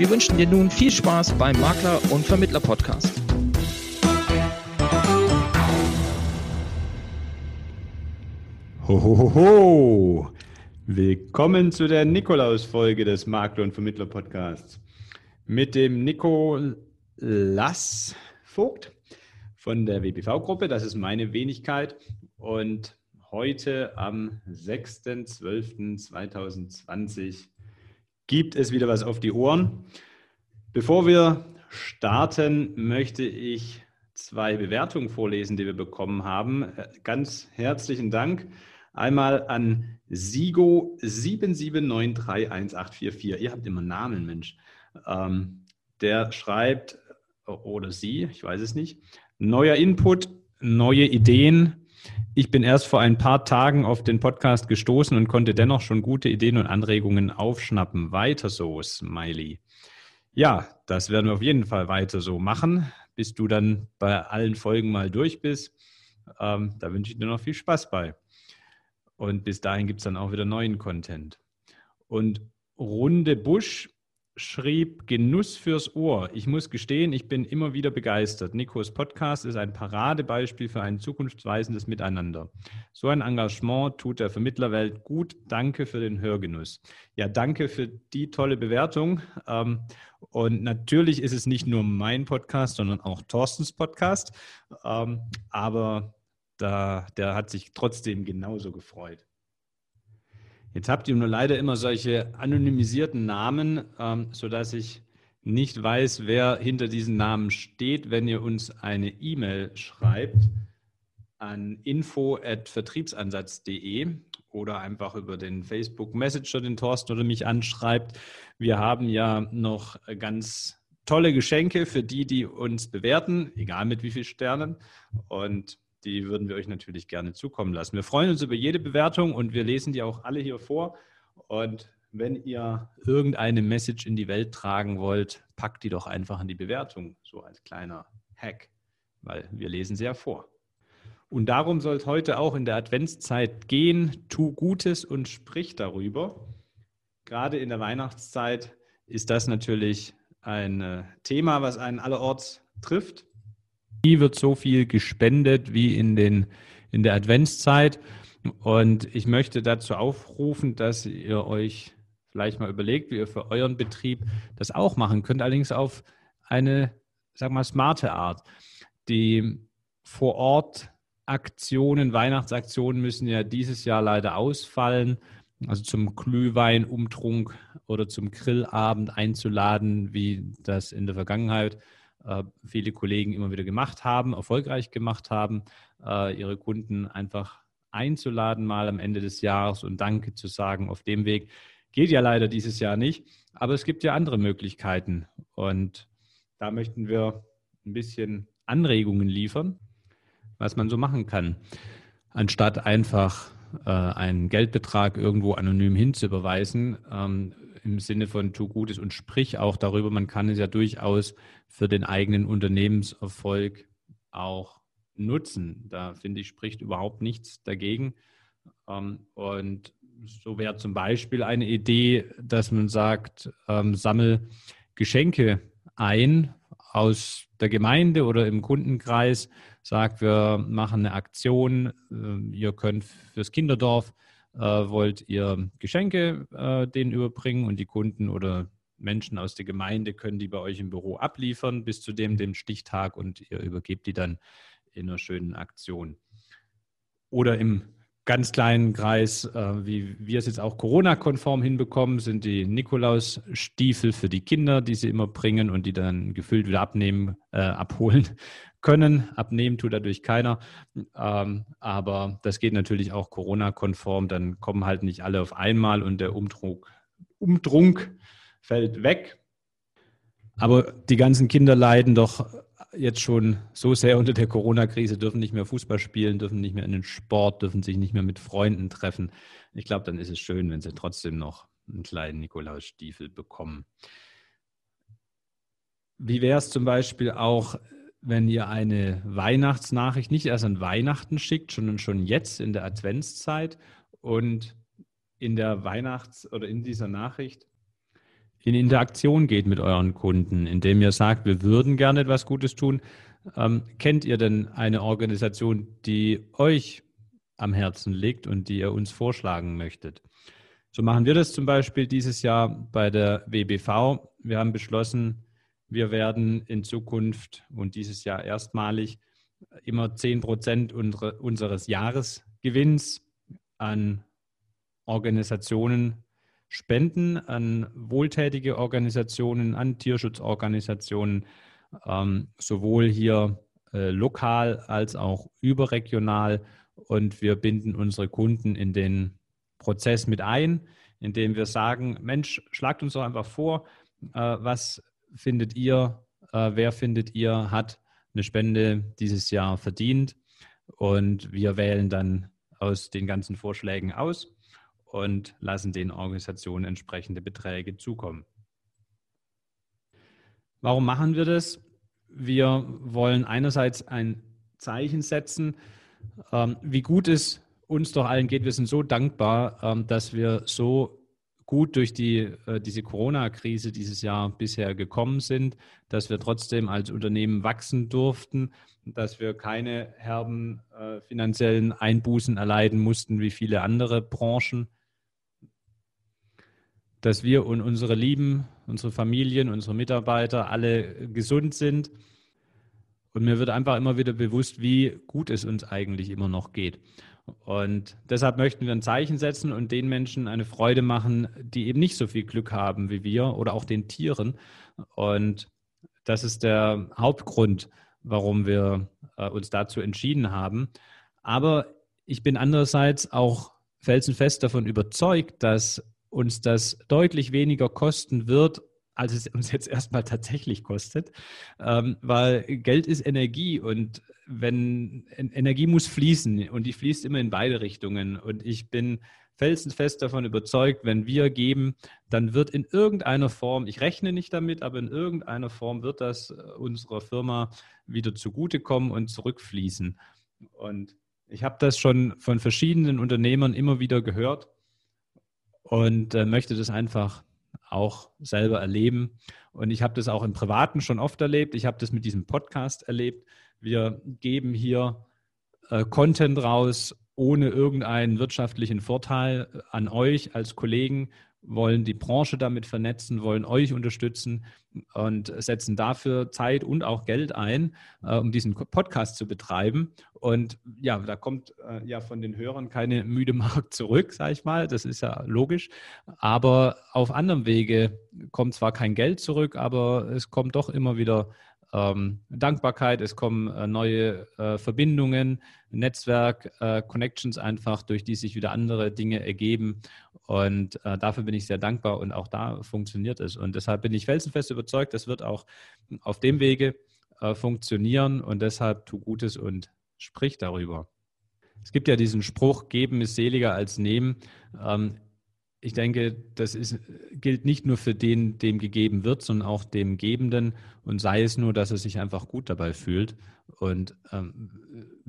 Wir wünschen dir nun viel Spaß beim Makler- und Vermittler-Podcast. Hohoho! Willkommen zu der Nikolaus-Folge des Makler- und Vermittler-Podcasts mit dem Nikolas Vogt von der WPV-Gruppe. Das ist meine Wenigkeit. Und heute am 6.12.2020 gibt es wieder was auf die Ohren. Bevor wir starten, möchte ich zwei Bewertungen vorlesen, die wir bekommen haben. Ganz herzlichen Dank Einmal an Sigo 77931844. Ihr habt immer Namen, Mensch. Ähm, der schreibt, oder sie, ich weiß es nicht, neuer Input, neue Ideen. Ich bin erst vor ein paar Tagen auf den Podcast gestoßen und konnte dennoch schon gute Ideen und Anregungen aufschnappen. Weiter so, Smiley. Ja, das werden wir auf jeden Fall weiter so machen, bis du dann bei allen Folgen mal durch bist. Ähm, da wünsche ich dir noch viel Spaß bei. Und bis dahin gibt es dann auch wieder neuen Content. Und Runde Busch schrieb Genuss fürs Ohr. Ich muss gestehen, ich bin immer wieder begeistert. Nikos Podcast ist ein Paradebeispiel für ein zukunftsweisendes Miteinander. So ein Engagement tut der Vermittlerwelt gut. Danke für den Hörgenuss. Ja, danke für die tolle Bewertung. Ähm, und natürlich ist es nicht nur mein Podcast, sondern auch Thorstens Podcast. Ähm, aber da, der hat sich trotzdem genauso gefreut. Jetzt habt ihr nur leider immer solche anonymisierten Namen, ähm, sodass ich nicht weiß, wer hinter diesen Namen steht. Wenn ihr uns eine E-Mail schreibt an info.vertriebsansatz.de oder einfach über den Facebook Messenger den Thorsten oder mich anschreibt. Wir haben ja noch ganz tolle Geschenke für die, die uns bewerten, egal mit wie vielen Sternen. Und die würden wir euch natürlich gerne zukommen lassen. Wir freuen uns über jede Bewertung und wir lesen die auch alle hier vor. Und wenn ihr irgendeine Message in die Welt tragen wollt, packt die doch einfach in die Bewertung, so als kleiner Hack, weil wir lesen sie ja vor. Und darum soll es heute auch in der Adventszeit gehen. Tu Gutes und sprich darüber. Gerade in der Weihnachtszeit ist das natürlich ein äh, Thema, was einen allerorts trifft. Nie wird so viel gespendet wie in, den, in der Adventszeit. Und ich möchte dazu aufrufen, dass ihr euch vielleicht mal überlegt, wie ihr für euren Betrieb das auch machen könnt, allerdings auf eine, sag mal, smarte Art. Die vor Ort Aktionen, Weihnachtsaktionen müssen ja dieses Jahr leider ausfallen. Also zum Glühweinumtrunk oder zum Grillabend einzuladen, wie das in der Vergangenheit äh, viele Kollegen immer wieder gemacht haben, erfolgreich gemacht haben, äh, ihre Kunden einfach einzuladen, mal am Ende des Jahres und Danke zu sagen auf dem Weg. Geht ja leider dieses Jahr nicht, aber es gibt ja andere Möglichkeiten. Und da möchten wir ein bisschen Anregungen liefern, was man so machen kann, anstatt einfach äh, einen Geldbetrag irgendwo anonym hinzuüberweisen. Ähm, im Sinne von tu Gutes und sprich auch darüber. Man kann es ja durchaus für den eigenen Unternehmenserfolg auch nutzen. Da finde ich, spricht überhaupt nichts dagegen. Ähm, und so wäre zum Beispiel eine Idee, dass man sagt, ähm, sammel Geschenke ein aus der Gemeinde oder im Kundenkreis, sagt, wir machen eine Aktion, äh, ihr könnt fürs Kinderdorf äh, wollt ihr Geschenke äh, denen überbringen und die Kunden oder Menschen aus der Gemeinde können die bei euch im Büro abliefern bis zu dem, dem Stichtag und ihr übergebt die dann in einer schönen Aktion. Oder im ganz kleinen Kreis, äh, wie wir es jetzt auch Corona-konform hinbekommen, sind die Nikolaus-Stiefel für die Kinder, die sie immer bringen und die dann gefüllt wieder abnehmen, äh, abholen können. Abnehmen tut dadurch keiner. Ähm, aber das geht natürlich auch Corona-konform. Dann kommen halt nicht alle auf einmal und der Umdruck, Umdrunk fällt weg. Aber die ganzen Kinder leiden doch jetzt schon so sehr unter der Corona-Krise, dürfen nicht mehr Fußball spielen, dürfen nicht mehr in den Sport, dürfen sich nicht mehr mit Freunden treffen. Ich glaube, dann ist es schön, wenn sie trotzdem noch einen kleinen Nikolausstiefel bekommen. Wie wäre es zum Beispiel auch, wenn ihr eine Weihnachtsnachricht nicht erst an Weihnachten schickt, sondern schon jetzt in der Adventszeit und in der Weihnachts- oder in dieser Nachricht in Interaktion geht mit euren Kunden, indem ihr sagt, wir würden gerne etwas Gutes tun. Ähm, kennt ihr denn eine Organisation, die euch am Herzen liegt und die ihr uns vorschlagen möchtet? So machen wir das zum Beispiel dieses Jahr bei der WBV. Wir haben beschlossen, wir werden in Zukunft und dieses Jahr erstmalig immer 10 Prozent unseres Jahresgewinns an Organisationen spenden, an wohltätige Organisationen, an Tierschutzorganisationen, ähm, sowohl hier äh, lokal als auch überregional. Und wir binden unsere Kunden in den Prozess mit ein, indem wir sagen, Mensch, schlagt uns doch einfach vor, äh, was findet ihr, äh, wer findet ihr, hat eine Spende dieses Jahr verdient. Und wir wählen dann aus den ganzen Vorschlägen aus und lassen den Organisationen entsprechende Beträge zukommen. Warum machen wir das? Wir wollen einerseits ein Zeichen setzen, ähm, wie gut es uns doch allen geht. Wir sind so dankbar, ähm, dass wir so gut durch die, äh, diese Corona-Krise dieses Jahr bisher gekommen sind, dass wir trotzdem als Unternehmen wachsen durften, dass wir keine herben äh, finanziellen Einbußen erleiden mussten wie viele andere Branchen, dass wir und unsere Lieben, unsere Familien, unsere Mitarbeiter alle gesund sind. Und mir wird einfach immer wieder bewusst, wie gut es uns eigentlich immer noch geht. Und deshalb möchten wir ein Zeichen setzen und den Menschen eine Freude machen, die eben nicht so viel Glück haben wie wir oder auch den Tieren. Und das ist der Hauptgrund, warum wir äh, uns dazu entschieden haben. Aber ich bin andererseits auch felsenfest davon überzeugt, dass uns das deutlich weniger kosten wird, als es uns jetzt erstmal tatsächlich kostet, ähm, weil Geld ist Energie und wenn Energie muss fließen und die fließt immer in beide Richtungen. Und ich bin felsenfest davon überzeugt, wenn wir geben, dann wird in irgendeiner Form, ich rechne nicht damit, aber in irgendeiner Form wird das äh, unserer Firma wieder zugutekommen und zurückfließen. Und ich habe das schon von verschiedenen Unternehmern immer wieder gehört und äh, möchte das einfach auch selber erleben. Und ich habe das auch im Privaten schon oft erlebt. Ich habe das mit diesem Podcast erlebt. Wir geben hier äh, Content raus ohne irgendeinen wirtschaftlichen Vorteil an euch als Kollegen, wollen die Branche damit vernetzen, wollen euch unterstützen und setzen dafür Zeit und auch Geld ein, äh, um diesen Podcast zu betreiben. Und ja, da kommt äh, ja von den Hörern keine müde Mark zurück, sage ich mal. Das ist ja logisch. Aber auf anderem Wege kommt zwar kein Geld zurück, aber es kommt doch immer wieder ähm, Dankbarkeit, es kommen äh, neue äh, Verbindungen, Netzwerk, äh, Connections einfach, durch die sich wieder andere Dinge ergeben. Und äh, dafür bin ich sehr dankbar und auch da funktioniert es. Und deshalb bin ich felsenfest überzeugt, das wird auch auf dem Wege äh, funktionieren und deshalb tu Gutes und sprich darüber. Es gibt ja diesen Spruch, geben ist seliger als nehmen. Ähm, ich denke, das ist, gilt nicht nur für den, dem gegeben wird, sondern auch dem Gebenden und sei es nur, dass er sich einfach gut dabei fühlt. Und ähm,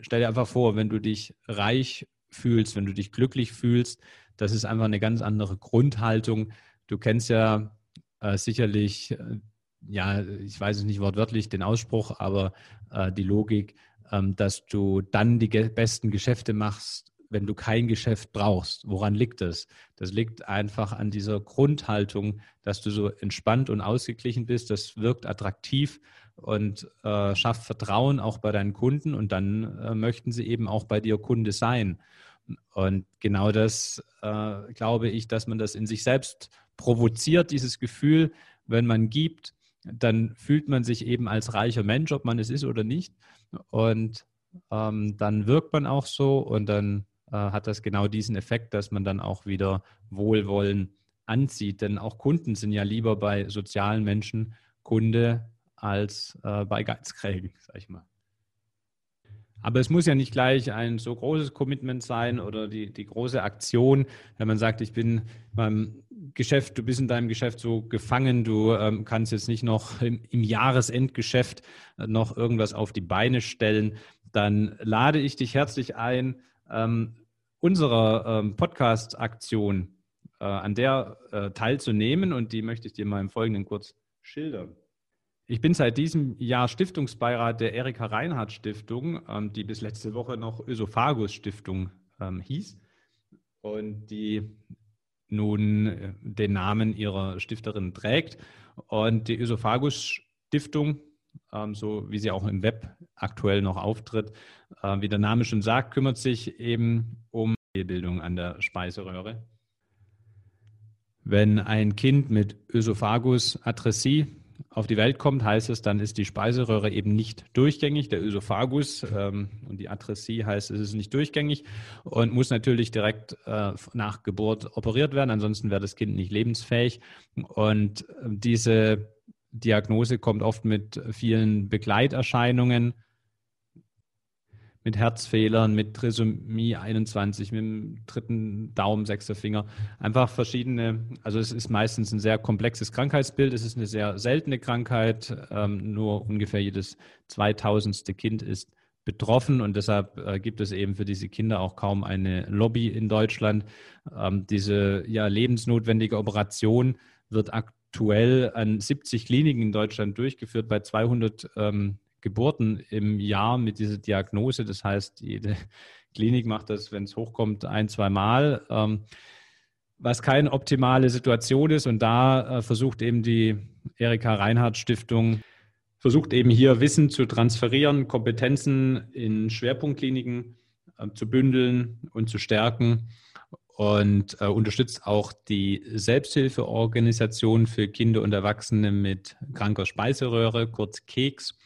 stell dir einfach vor, wenn du dich reich fühlst, wenn du dich glücklich fühlst, das ist einfach eine ganz andere Grundhaltung. Du kennst ja äh, sicherlich, äh, ja, ich weiß es nicht wortwörtlich, den Ausspruch, aber äh, die Logik, ähm, dass du dann die besten Geschäfte machst, wenn du kein Geschäft brauchst. Woran liegt das? Das liegt einfach an dieser Grundhaltung, dass du so entspannt und ausgeglichen bist. Das wirkt attraktiv und äh, schafft Vertrauen auch bei deinen Kunden und dann äh, möchten sie eben auch bei dir Kunde sein. Und genau das äh, glaube ich, dass man das in sich selbst provoziert, dieses Gefühl, wenn man gibt, dann fühlt man sich eben als reicher Mensch, ob man es ist oder nicht. Und ähm, dann wirkt man auch so und dann äh, hat das genau diesen Effekt, dass man dann auch wieder Wohlwollen anzieht. Denn auch Kunden sind ja lieber bei sozialen Menschen Kunde als äh, bei Geizkrägen, sag ich mal. Aber es muss ja nicht gleich ein so großes Commitment sein oder die, die große Aktion, wenn man sagt, ich bin beim Geschäft, du bist in deinem Geschäft so gefangen, du ähm, kannst jetzt nicht noch im, im Jahresendgeschäft äh, noch irgendwas auf die Beine stellen, dann lade ich dich herzlich ein, ähm, unserer ähm, Podcast-Aktion äh, an der äh, teilzunehmen und die möchte ich dir mal im Folgenden kurz schildern. Ich bin seit diesem Jahr Stiftungsbeirat der Erika Reinhardt Stiftung, ähm, die bis letzte Woche noch Ösophagus Stiftung ähm, hieß und die nun äh, den Namen ihrer Stifterin trägt. Und die Ösophagus Stiftung, ähm, so wie sie auch im Web aktuell noch auftritt, äh, wie der Name schon sagt, kümmert sich eben um die Bildung an der Speiseröhre. Wenn ein Kind mit Ösophagus Atresie auf die Welt kommt, heißt es, dann ist die Speiseröhre eben nicht durchgängig. Der Ösophagus ähm, und die Atresie heißt, es ist nicht durchgängig und muss natürlich direkt äh, nach Geburt operiert werden. Ansonsten wäre das Kind nicht lebensfähig. Und äh, diese Diagnose kommt oft mit vielen Begleiterscheinungen mit Herzfehlern, mit Trisomie 21, mit dem dritten Daumen, sechster Finger. Einfach verschiedene, also es ist meistens ein sehr komplexes Krankheitsbild. Es ist eine sehr seltene Krankheit. Ähm, nur ungefähr jedes zweitausendste Kind ist betroffen und deshalb äh, gibt es eben für diese Kinder auch kaum eine Lobby in Deutschland. Ähm, diese ja lebensnotwendige Operation wird aktuell an 70 Kliniken in Deutschland durchgeführt bei 200 ähm, Geburten im Jahr mit dieser Diagnose. Das heißt, jede Klinik macht das, wenn es hochkommt, ein, zwei Mal. Ähm, was keine optimale Situation ist. Und da äh, versucht eben die Erika Reinhardt Stiftung, versucht eben hier Wissen zu transferieren, Kompetenzen in Schwerpunktkliniken äh, zu bündeln und zu stärken und äh, unterstützt auch die Selbsthilfeorganisation für Kinder und Erwachsene mit kranker Speiseröhre, kurz KEKS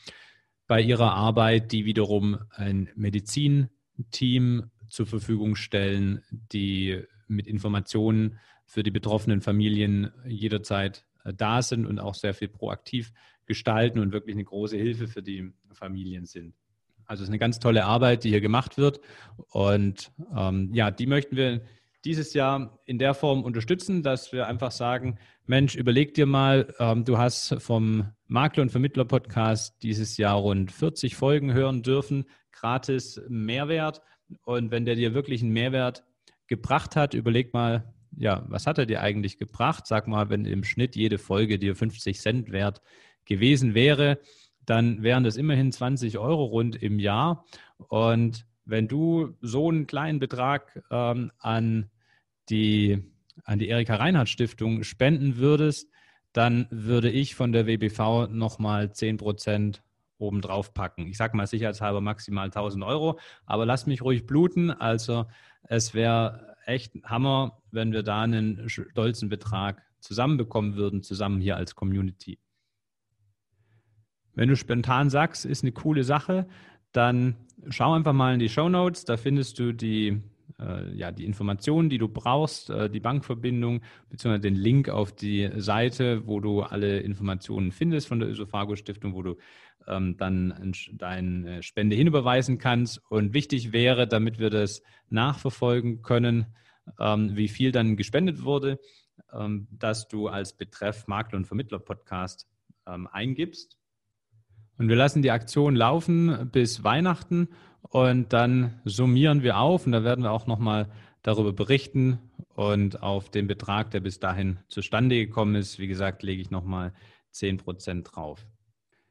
bei ihrer Arbeit, die wiederum ein Medizinteam zur Verfügung stellen, die mit Informationen für die betroffenen Familien jederzeit äh, da sind und auch sehr viel proaktiv gestalten und wirklich eine große Hilfe für die Familien sind. Also es ist eine ganz tolle Arbeit, die hier gemacht wird. Und ähm, ja, die möchten wir dieses Jahr in der Form unterstützen, dass wir einfach sagen, Mensch, überleg dir mal, ähm, du hast vom Makler- und Vermittler-Podcast dieses Jahr rund 40 Folgen hören dürfen, gratis Mehrwert. Und wenn der dir wirklich einen Mehrwert gebracht hat, überleg mal, ja, was hat er dir eigentlich gebracht? Sag mal, wenn im Schnitt jede Folge dir 50 Cent wert gewesen wäre, dann wären das immerhin 20 Euro rund im Jahr. Und wenn du so einen kleinen Betrag ähm, an die, an die Erika Reinhardt Stiftung spenden würdest, dann würde ich von der WBV nochmal 10 Prozent obendrauf packen. Ich sage mal sicherheitshalber maximal 1000 Euro, aber lass mich ruhig bluten. Also es wäre echt Hammer, wenn wir da einen stolzen Betrag zusammenbekommen würden, zusammen hier als Community. Wenn du spontan sagst, ist eine coole Sache, dann schau einfach mal in die Show Notes. Da findest du die, äh, ja, die Informationen, die du brauchst, äh, die Bankverbindung, beziehungsweise den Link auf die Seite, wo du alle Informationen findest von der Ösophago Stiftung, wo du ähm, dann deine Spende hinüberweisen kannst. Und wichtig wäre, damit wir das nachverfolgen können, ähm, wie viel dann gespendet wurde, ähm, dass du als Betreff Makler- und Vermittler-Podcast ähm, eingibst und wir lassen die Aktion laufen bis Weihnachten und dann summieren wir auf und da werden wir auch nochmal darüber berichten und auf den Betrag, der bis dahin zustande gekommen ist, wie gesagt, lege ich nochmal 10 Prozent drauf.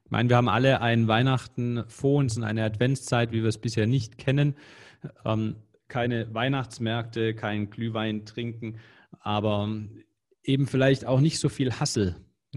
Ich meine, wir haben alle ein Weihnachten vor uns und eine Adventszeit, wie wir es bisher nicht kennen. Ähm, keine Weihnachtsmärkte, kein Glühwein trinken, aber eben vielleicht auch nicht so viel Hassel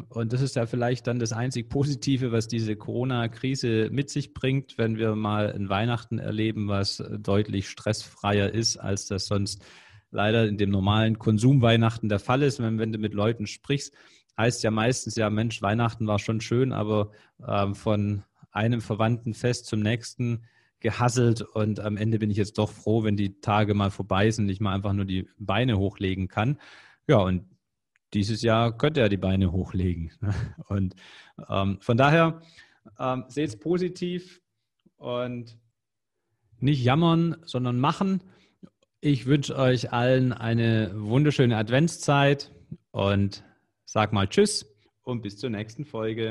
und das ist ja vielleicht dann das einzig Positive, was diese Corona-Krise mit sich bringt, wenn wir mal ein Weihnachten erleben, was deutlich stressfreier ist, als das sonst leider in dem normalen Konsumweihnachten der Fall ist. Wenn, wenn du mit Leuten sprichst, heißt ja meistens, ja Mensch, Weihnachten war schon schön, aber ähm, von einem verwandten Fest zum nächsten gehasselt und am Ende bin ich jetzt doch froh, wenn die Tage mal vorbei sind und ich mal einfach nur die Beine hochlegen kann. Ja, und dieses Jahr könnte er die Beine hochlegen. Und ähm, von daher ähm, seht es positiv und nicht jammern, sondern machen. Ich wünsche euch allen eine wunderschöne Adventszeit und sag mal Tschüss und bis zur nächsten Folge.